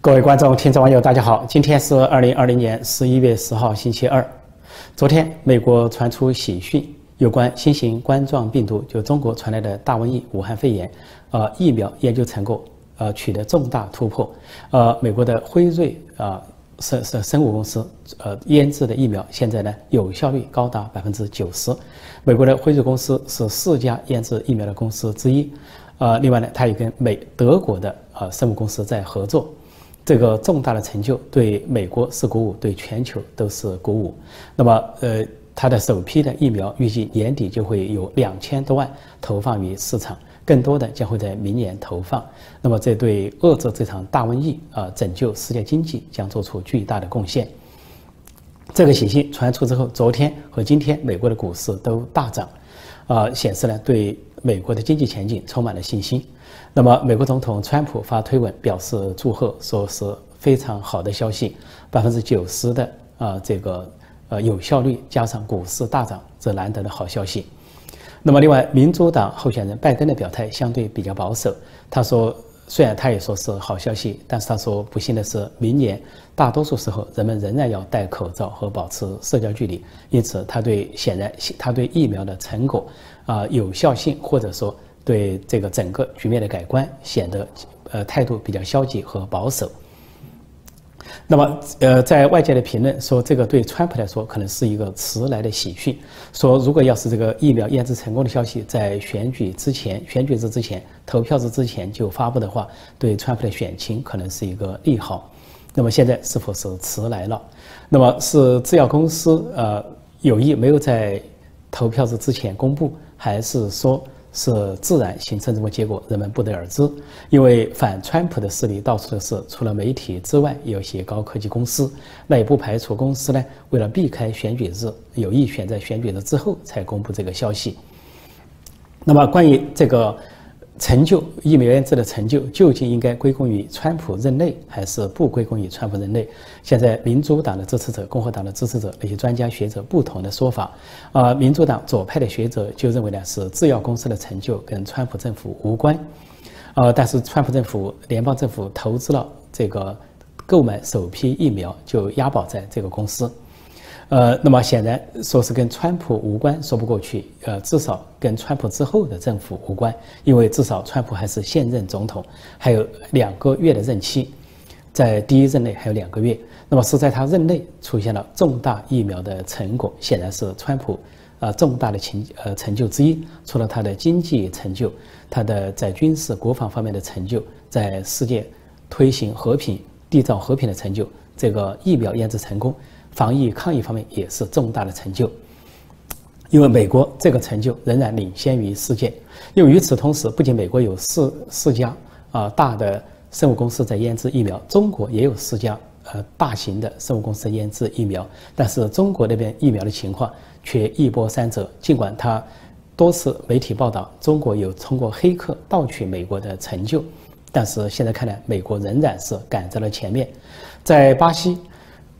各位观众、听众、网友，大家好！今天是二零二零年十一月十号，星期二。昨天，美国传出喜讯，有关新型冠状病毒，就中国传来的大瘟疫——武汉肺炎，呃，疫苗研究成果，呃，取得重大突破。呃，美国的辉瑞啊，生生生物公司，呃，研制的疫苗现在呢，有效率高达百分之九十。美国的辉瑞公司是四家研制疫苗的公司之一。呃，另外呢，它也跟美德国的呃生物公司在合作。这个重大的成就对美国是鼓舞，对全球都是鼓舞。那么，呃，它的首批的疫苗预计年底就会有两千多万投放于市场，更多的将会在明年投放。那么，这对遏制这场大瘟疫啊，拯救世界经济将做出巨大的贡献。这个信息传出之后，昨天和今天美国的股市都大涨，啊，显示呢对美国的经济前景充满了信心。那么，美国总统川普发推文表示祝贺，说是非常好的消息，百分之九十的啊这个呃有效率加上股市大涨，这难得的好消息。那么，另外民主党候选人拜登的表态相对比较保守，他说虽然他也说是好消息，但是他说不幸的是，明年大多数时候人们仍然要戴口罩和保持社交距离，因此他对显然他对疫苗的成果啊有效性或者说。对这个整个局面的改观显得，呃，态度比较消极和保守。那么，呃，在外界的评论说，这个对川普来说可能是一个迟来的喜讯。说如果要是这个疫苗研制成功的消息在选举之前、选举日之前、投票日之前就发布的话，对川普的选情可能是一个利好。那么现在是否是迟来了？那么是制药公司呃有意没有在投票日之前公布，还是说？是自然形成这么结果，人们不得而知。因为反川普的势力到处都是，除了媒体之外，有些高科技公司。那也不排除公司呢，为了避开选举日，有意选在选举日之后才公布这个消息。那么，关于这个。成就疫苗研制的成就究竟应该归功于川普任内，还是不归功于川普任内？现在民主党的支持者、共和党的支持者那些专家学者不同的说法。啊，民主党左派的学者就认为呢，是制药公司的成就跟川普政府无关。呃，但是川普政府、联邦政府投资了这个购买首批疫苗，就押宝在这个公司。呃，那么显然说是跟川普无关，说不过去。呃，至少跟川普之后的政府无关，因为至少川普还是现任总统，还有两个月的任期，在第一任内还有两个月。那么是在他任内出现了重大疫苗的成果，显然是川普啊重大的成呃成就之一。除了他的经济成就，他的在军事国防方面的成就，在世界推行和平、缔造和平的成就，这个疫苗研制成功。防疫抗疫方面也是重大的成就，因为美国这个成就仍然领先于世界。因为与此同时，不仅美国有四四家啊大的生物公司在研制疫苗，中国也有四家呃大型的生物公司研制疫苗，但是中国那边疫苗的情况却一波三折。尽管他多次媒体报道中国有通过黑客盗取美国的成就，但是现在看来，美国仍然是赶在了前面，在巴西。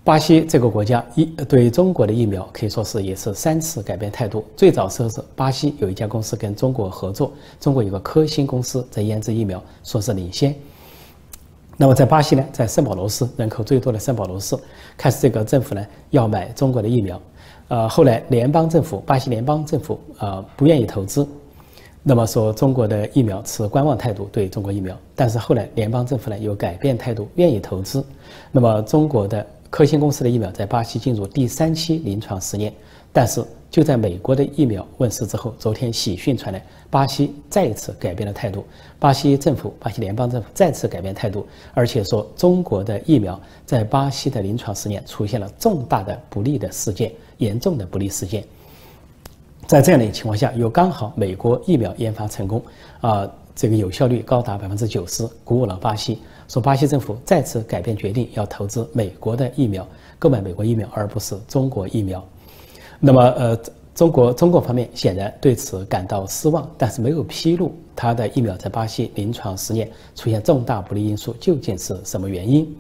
巴西这个国家一对中国的疫苗可以说是也是三次改变态度。最早时候是巴西有一家公司跟中国合作，中国有个科兴公司在研制疫苗，说是领先。那么在巴西呢，在圣保罗市人口最多的圣保罗市，开始这个政府呢要买中国的疫苗，呃，后来联邦政府巴西联邦政府呃不愿意投资，那么说中国的疫苗持观望态度对中国疫苗，但是后来联邦政府呢又改变态度，愿意投资，那么中国的。科兴公司的疫苗在巴西进入第三期临床试验，但是就在美国的疫苗问世之后，昨天喜讯传来，巴西再次改变了态度。巴西政府，巴西联邦政府再次改变态度，而且说中国的疫苗在巴西的临床试验出现了重大的不利的事件，严重的不利事件。在这样的情况下，又刚好美国疫苗研发成功，啊，这个有效率高达百分之九十，鼓舞了巴西。说巴西政府再次改变决定，要投资美国的疫苗，购买美国疫苗，而不是中国疫苗。那么，呃，中国中国方面显然对此感到失望，但是没有披露他的疫苗在巴西临床实验出现重大不利因素究竟是什么原因。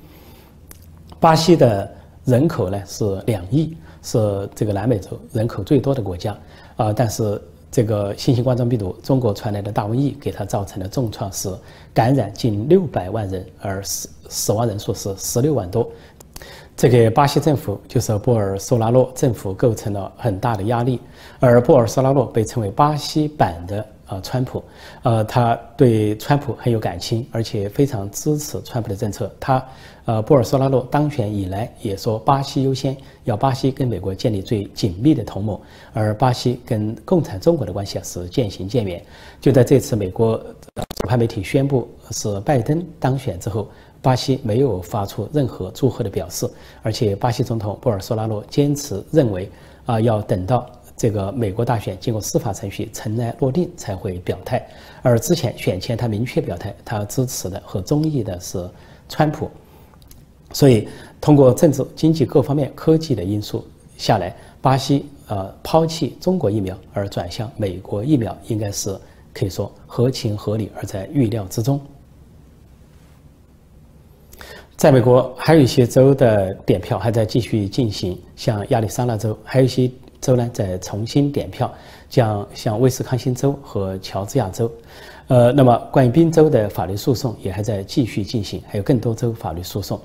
巴西的人口呢是两亿，是这个南美洲人口最多的国家啊，但是这个新型冠状病毒，中国传来的大瘟疫给他造成的重创是感染近六百万人，而死死亡人数是十六万多。这个巴西政府，就是波尔索拉诺政府构成了很大的压力。而波尔索拉诺被称为巴西版的呃川普，呃，他对川普很有感情，而且非常支持川普的政策。他呃，波尔索纳洛当选以来也说巴西优先，要巴西跟美国建立最紧密的同盟。而巴西跟共产中国的关系啊是渐行渐远。就在这次美国主派媒体宣布是拜登当选之后。巴西没有发出任何祝贺的表示，而且巴西总统波尔索纳罗坚持认为，啊，要等到这个美国大选经过司法程序尘埃落定才会表态。而之前选前他明确表态，他支持的和中意的是川普。所以，通过政治、经济各方面科技的因素下来，巴西呃抛弃中国疫苗而转向美国疫苗，应该是可以说合情合理，而在预料之中。在美国，还有一些州的点票还在继续进行，像亚利桑那州，还有一些州呢在重新点票，将像威斯康星州和乔治亚州。呃，那么关于宾州的法律诉讼也还在继续进行，还有更多州法律诉讼。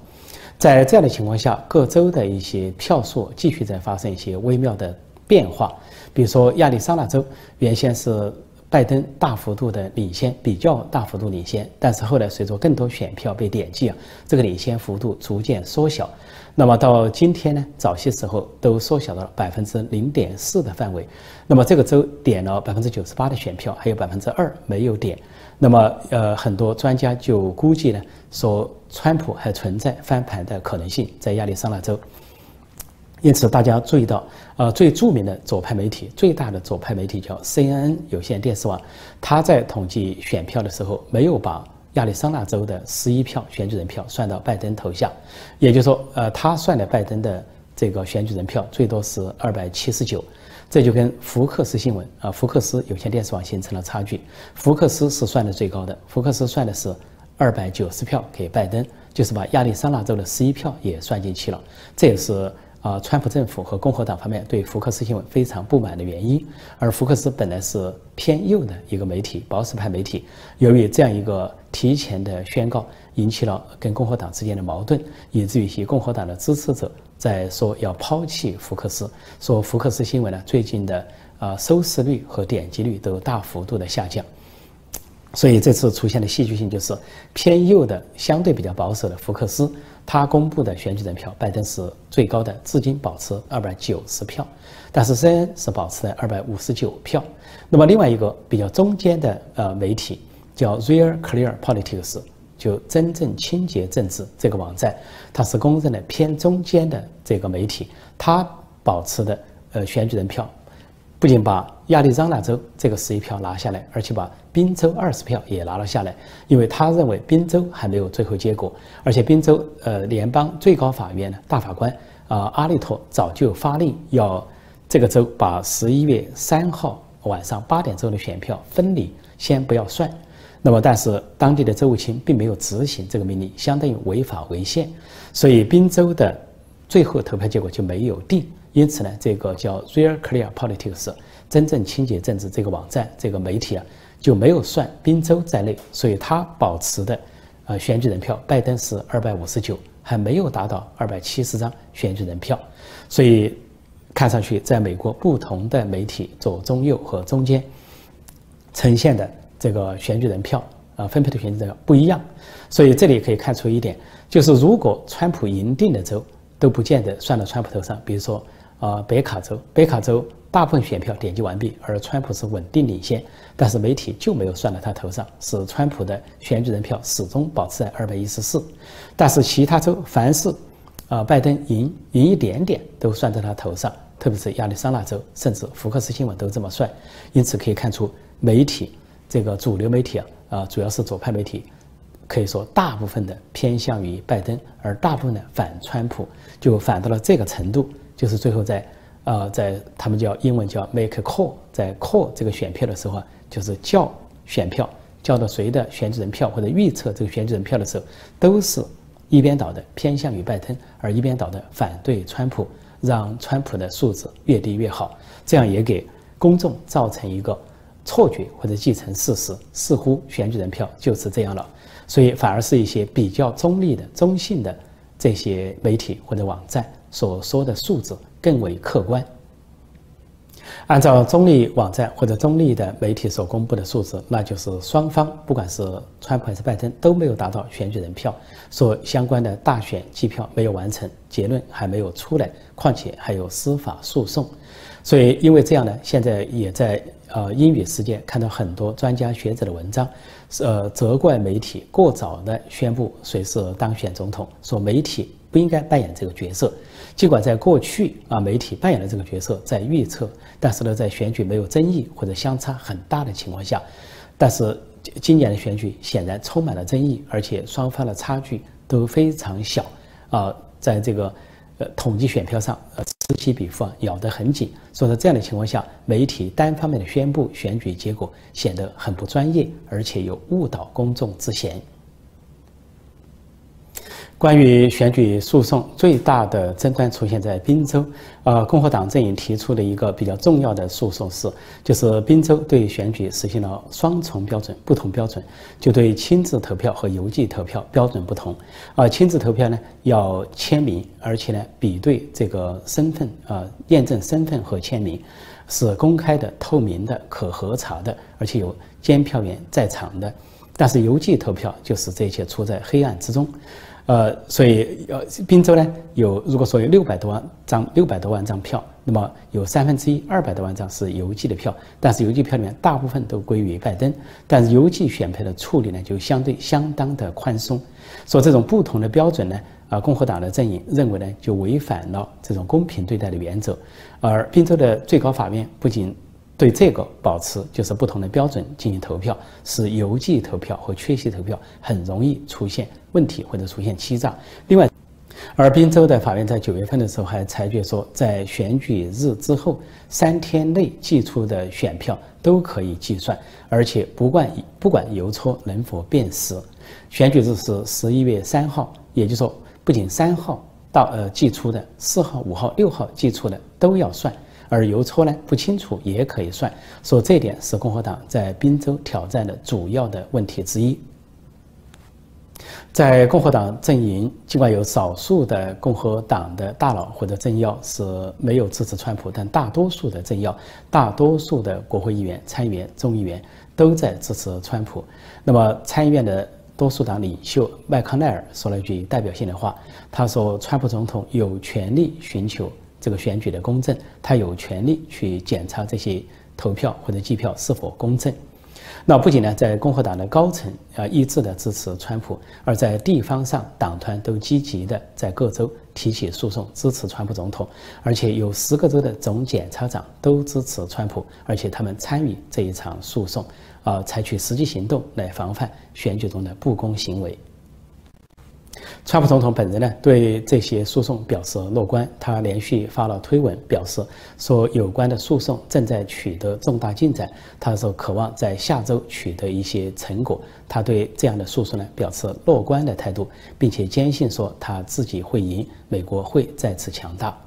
在这样的情况下，各州的一些票数继续在发生一些微妙的变化。比如说亚利桑那州，原先是。拜登大幅度的领先，比较大幅度领先，但是后来随着更多选票被点击啊，这个领先幅度逐渐缩小。那么到今天呢，早些时候都缩小到了百分之零点四的范围。那么这个州点了百分之九十八的选票，还有百分之二没有点。那么呃，很多专家就估计呢，说川普还存在翻盘的可能性，在亚利桑那州。因此，大家注意到，呃，最著名的左派媒体、最大的左派媒体叫 CNN 有线电视网，它在统计选票的时候，没有把亚利桑那州的十一票选举人票算到拜登头下，也就是说，呃，他算的拜登的这个选举人票最多是二百七十九，这就跟福克斯新闻啊，福克斯有线电视网形成了差距。福克斯是算的最高的，福克斯算的是二百九十票给拜登，就是把亚利桑那州的十一票也算进去了，这也是。啊，川普政府和共和党方面对福克斯新闻非常不满的原因，而福克斯本来是偏右的一个媒体，保守派媒体，由于这样一个提前的宣告，引起了跟共和党之间的矛盾，以至于一些共和党的支持者在说要抛弃福克斯，说福克斯新闻呢最近的啊收视率和点击率都大幅度的下降。所以这次出现的戏剧性就是偏右的、相对比较保守的福克斯，他公布的选举人票，拜登是最高的，至今保持二百九十票，但是 CNN 是保持在二百五十九票。那么另外一个比较中间的呃媒体叫 Real Clear Politics，就真正清洁政治这个网站，它是公认的偏中间的这个媒体，它保持的呃选举人票。不仅把亚利桑那州这个十一票拿下来，而且把宾州二十票也拿了下来，因为他认为宾州还没有最后结果，而且宾州呃联邦最高法院的大法官啊阿利托早就发令要这个州把十一月三号晚上八点钟的选票分离，先不要算。那么但是当地的州务卿并没有执行这个命令，相当于违法违宪，所以宾州的最后投票结果就没有定。因此呢，这个叫 Real Clear Politics，真正清洁政治这个网站、这个媒体啊，就没有算宾州在内，所以他保持的，呃，选举人票，拜登是二百五十九，还没有达到二百七十张选举人票，所以看上去，在美国不同的媒体左、中、右和中间呈现的这个选举人票啊，分配的选举人票不一样，所以这里可以看出一点，就是如果川普赢定的州都不见得算到川普头上，比如说。啊，北卡州，北卡州大部分选票点击完毕，而川普是稳定领先，但是媒体就没有算到他头上，使川普的选举人票始终保持在二百一十四。但是其他州凡是啊拜登赢赢一点点都算在他头上，特别是亚利桑那州，甚至福克斯新闻都这么算。因此可以看出，媒体这个主流媒体啊啊，主要是左派媒体，可以说大部分的偏向于拜登，而大部分的反川普，就反到了这个程度。就是最后在，呃，在他们叫英文叫 make call，在 call 这个选票的时候啊，就是叫选票，叫到谁的选举人票或者预测这个选举人票的时候，都是一边倒的偏向于拜登，而一边倒的反对川普，让川普的素质越低越好，这样也给公众造成一个错觉或者既成事实，似乎选举人票就是这样了，所以反而是一些比较中立的、中性的这些媒体或者网站所说的数字更为客观。按照中立网站或者中立的媒体所公布的数字，那就是双方不管是川普还是拜登都没有达到选举人票，说相关的大选计票没有完成，结论还没有出来，况且还有司法诉讼，所以因为这样呢，现在也在呃英语世界看到很多专家学者的文章，呃责怪媒体过早的宣布谁是当选总统，说媒体不应该扮演这个角色。尽管在过去啊，媒体扮演了这个角色，在预测，但是呢，在选举没有争议或者相差很大的情况下，但是今年的选举显然充满了争议，而且双方的差距都非常小啊，在这个呃统计选票上，呃此起彼伏，咬得很紧。所以在这样的情况下，媒体单方面的宣布选举结果显得很不专业，而且有误导公众之嫌。关于选举诉讼，最大的争端出现在宾州。呃，共和党阵营提出的一个比较重要的诉讼是，就是宾州对选举实行了双重标准，不同标准，就对亲自投票和邮寄投票标准不同。啊，亲自投票呢要签名，而且呢比对这个身份啊，验证身份和签名是公开的、透明的、可核查的，而且有监票员在场的。但是邮寄投票就是这一切处在黑暗之中。呃，所以呃，宾州呢有，如果说有六百多万张六百多万张票，那么有三分之一二百多万张是邮寄的票，但是邮寄票里面大部分都归于拜登，但是邮寄选票的处理呢就相对相当的宽松，说这种不同的标准呢，啊，共和党的阵营认为呢就违反了这种公平对待的原则，而宾州的最高法院不仅。对这个保持就是不同的标准进行投票，使邮寄投票和缺席投票很容易出现问题或者出现欺诈。另外，而宾州的法院在九月份的时候还裁决说，在选举日之后三天内寄出的选票都可以计算，而且不管不管邮戳能否辨识，选举日是十一月三号，也就是说，不仅三号到呃寄出的，四号、五号、六号寄出的都要算。而邮戳呢不清楚也可以算，说这点是共和党在宾州挑战的主要的问题之一。在共和党阵营，尽管有少数的共和党的大佬或者政要是没有支持川普，但大多数的政要、大多数的国会议员、参议员、众议员都在支持川普。那么参议院的多数党领袖麦康奈尔说了一句代表性的话，他说：“川普总统有权利寻求。”这个选举的公正，他有权利去检查这些投票或者计票是否公正。那不仅呢，在共和党的高层啊一致的支持川普，而在地方上，党团都积极的在各州提起诉讼支持川普总统，而且有十个州的总检察长都支持川普，而且他们参与这一场诉讼，啊，采取实际行动来防范选举中的不公行为。川普总统本人呢，对这些诉讼表示乐观。他连续发了推文，表示说有关的诉讼正在取得重大进展。他说渴望在下周取得一些成果。他对这样的诉讼呢表示乐观的态度，并且坚信说他自己会赢，美国会再次强大。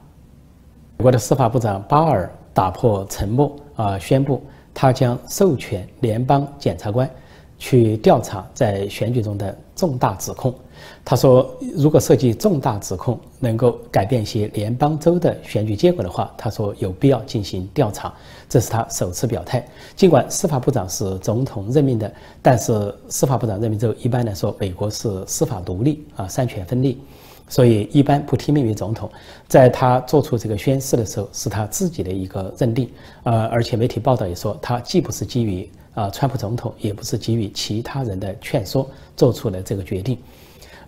美国的司法部长巴尔打破沉默啊，宣布他将授权联邦检察官去调查在选举中的重大指控。他说：“如果涉及重大指控，能够改变一些联邦州的选举结果的话，他说有必要进行调查。这是他首次表态。尽管司法部长是总统任命的，但是司法部长任命之后，一般来说，美国是司法独立啊，三权分立，所以一般不听命于总统。在他做出这个宣誓的时候，是他自己的一个认定。呃，而且媒体报道也说，他既不是基于啊川普总统，也不是基于其他人的劝说做出了这个决定。”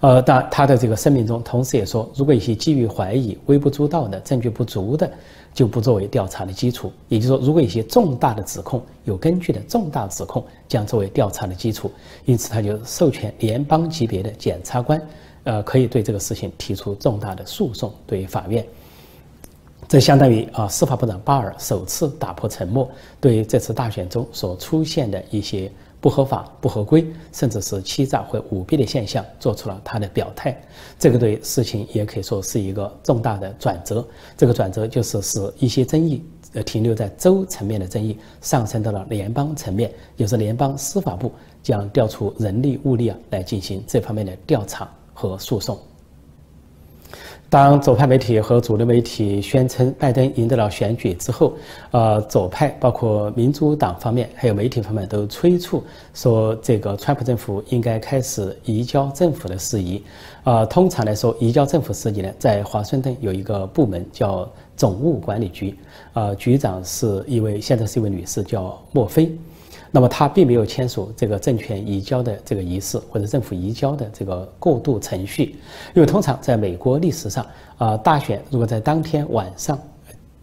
呃，但他的这个声明中，同时也说，如果一些基于怀疑、微不足道的证据不足的，就不作为调查的基础。也就是说，如果一些重大的指控、有根据的重大指控，将作为调查的基础。因此，他就授权联邦级别的检察官，呃，可以对这个事情提出重大的诉讼，对于法院。这相当于啊，司法部长巴尔首次打破沉默，对这次大选中所出现的一些。不合法、不合规，甚至是欺诈或舞弊的现象，做出了他的表态。这个对事情也可以说是一个重大的转折。这个转折就是使一些争议呃停留在州层面的争议上升到了联邦层面，也是联邦司法部将调出人力物力啊来进行这方面的调查和诉讼。当左派媒体和主流媒体宣称拜登赢得了选举之后，呃，左派包括民主党方面还有媒体方面都催促说，这个川普政府应该开始移交政府的事宜。呃，通常来说，移交政府事宜呢，在华盛顿有一个部门叫总务管理局，呃，局长是一位现在是一位女士，叫莫菲。那么他并没有签署这个政权移交的这个仪式或者政府移交的这个过渡程序，因为通常在美国历史上，啊，大选如果在当天晚上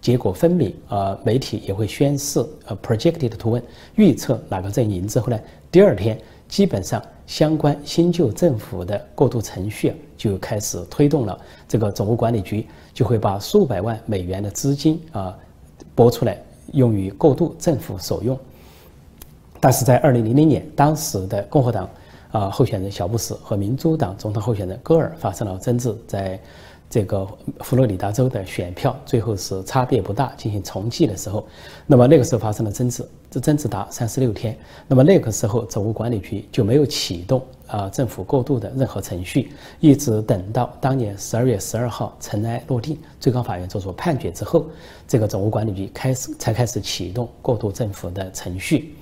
结果分明，啊，媒体也会宣示呃 projected 图文预测哪个阵营之后呢，第二天基本上相关新旧政府的过渡程序就开始推动了，这个总务管理局就会把数百万美元的资金啊拨出来用于过渡政府所用。但是在二零零零年，当时的共和党啊候选人小布什和民主党总统候选人戈尔发生了争执，在这个佛罗里达州的选票最后是差别不大，进行重计的时候，那么那个时候发生了争执，这争执达三十六天，那么那个时候总务管理局就没有启动啊政府过渡的任何程序，一直等到当年十二月十二号尘埃落定，最高法院做出判决之后，这个总务管理局开始才开始启动过渡政府的程序。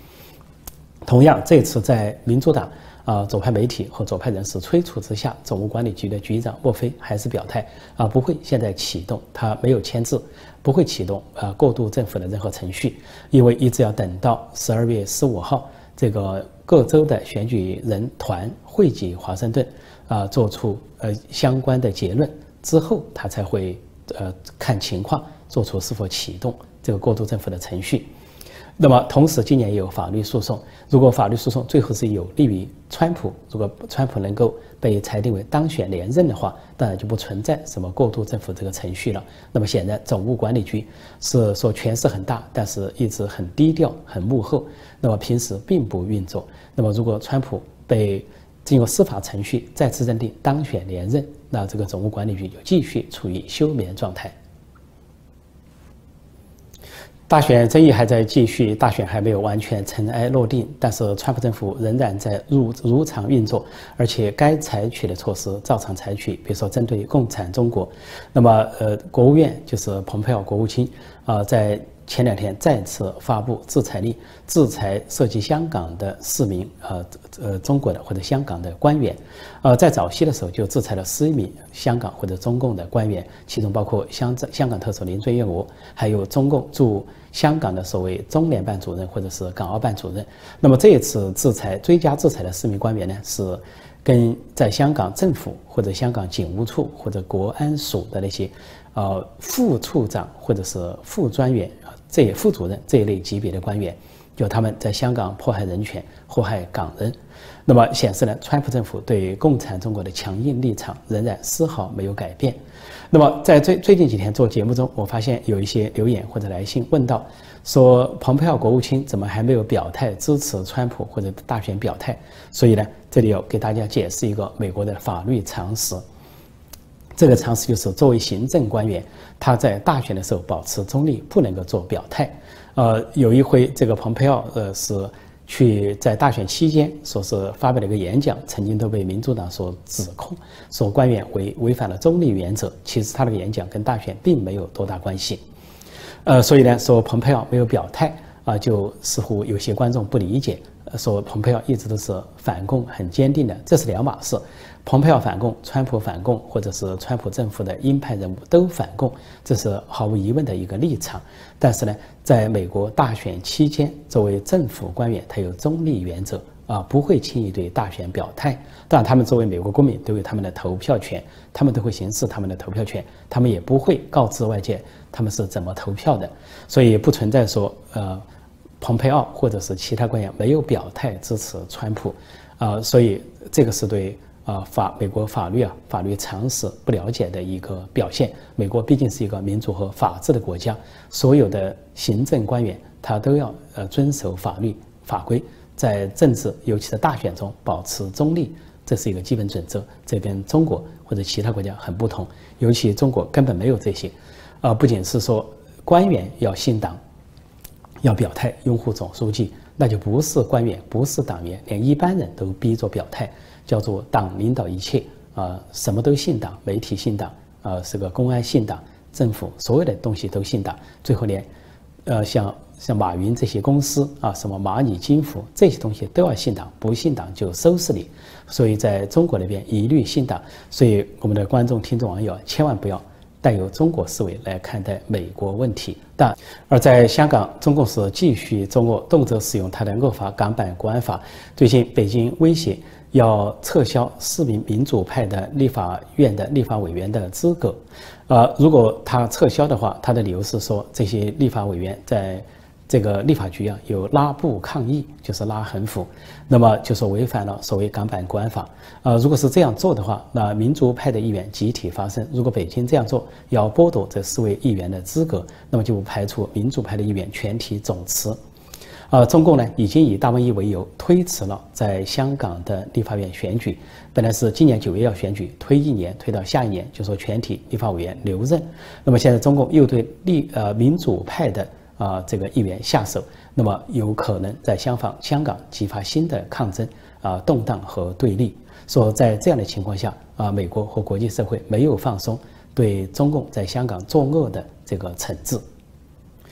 同样，这次在民主党啊左派媒体和左派人士催促之下，总务管理局的局长莫菲还是表态啊，不会现在启动，他没有签字，不会启动啊过渡政府的任何程序，因为一直要等到十二月十五号，这个各州的选举人团汇集华盛顿啊，做出呃相关的结论之后，他才会呃看情况做出是否启动这个过渡政府的程序。那么，同时今年也有法律诉讼。如果法律诉讼最后是有利于川普，如果川普能够被裁定为当选连任的话，当然就不存在什么过渡政府这个程序了。那么显然，总务管理局是说权势很大，但是一直很低调、很幕后。那么平时并不运作。那么如果川普被经过司法程序再次认定当选连任，那这个总务管理局就继续处于休眠状态。大选争议还在继续，大选还没有完全尘埃落定，但是川普政府仍然在如如常运作，而且该采取的措施照常采取，比如说针对共产中国，那么呃，国务院就是蓬佩奥国务卿啊，在。前两天再次发布制裁令，制裁涉及香港的市民，呃呃，中国的或者香港的官员，呃，在早期的时候就制裁了十一名香港或者中共的官员，其中包括香香港特首林郑月娥，还有中共驻香港的所谓中联办主任或者是港澳办主任。那么这一次制裁追加制裁的四名官员呢，是跟在香港政府或者香港警务处或者国安署的那些，呃，副处长或者是副专员。这副主任这一类级别的官员，就他们在香港迫害人权、祸害港人，那么显示呢，川普政府对共产中国的强硬立场仍然丝毫没有改变。那么在最最近几天做节目中，我发现有一些留言或者来信问到，说蓬佩奥国务卿怎么还没有表态支持川普或者大选表态？所以呢，这里要给大家解释一个美国的法律常识。这个常识就是，作为行政官员，他在大选的时候保持中立，不能够做表态。呃，有一回，这个蓬佩奥呃是去在大选期间，说是发表了一个演讲，曾经都被民主党所指控，说官员违违反了中立原则。其实他那个演讲跟大选并没有多大关系。呃，所以呢，说蓬佩奥没有表态啊，就似乎有些观众不理解，说蓬佩奥一直都是反共很坚定的，这是两码事。蓬佩奥反共，川普反共，或者是川普政府的鹰派人物都反共，这是毫无疑问的一个立场。但是呢，在美国大选期间，作为政府官员，他有中立原则啊，不会轻易对大选表态。当然，他们作为美国公民，都有他们的投票权，他们都会行使他们的投票权，他们也不会告知外界他们是怎么投票的。所以不存在说，呃，蓬佩奥或者是其他官员没有表态支持川普，啊，所以这个是对。啊，法美国法律啊，法律常识不了解的一个表现。美国毕竟是一个民主和法治的国家，所有的行政官员他都要呃遵守法律法规，在政治尤其是大选中保持中立，这是一个基本准则。这跟中国或者其他国家很不同，尤其中国根本没有这些。啊，不仅是说官员要信党，要表态拥护总书记，那就不是官员，不是党员，连一般人都逼着表态，叫做党领导一切啊，什么都信党，媒体信党啊，是个公安信党，政府所有的东西都信党，最后连，呃，像像马云这些公司啊，什么蚂蚁金服这些东西都要信党，不信党就收拾你。所以在中国那边一律信党，所以我们的观众、听众、网友千万不要。带有中国思维来看待美国问题，但而在香港，中共是继续作恶，动辄使用他的恶法《港版国安法》。最近，北京威胁要撤销四名民主派的立法院的立法委员的资格。呃，如果他撤销的话，他的理由是说这些立法委员在。这个立法局啊有拉布抗议，就是拉横幅，那么就是违反了所谓港版国安法。呃，如果是这样做的话，那民主派的议员集体发声。如果北京这样做，要剥夺这四位议员的资格，那么就不排除民主派的议员全体总辞。呃，中共呢已经以大瘟疫为由推迟了在香港的立法院选举，本来是今年九月要选举，推一年，推到下一年，就说全体立法委员留任。那么现在中共又对立呃民主派的。啊，这个议员下手，那么有可能在香港、香港激发新的抗争啊、动荡和对立。说在这样的情况下啊，美国和国际社会没有放松对中共在香港作恶的这个惩治。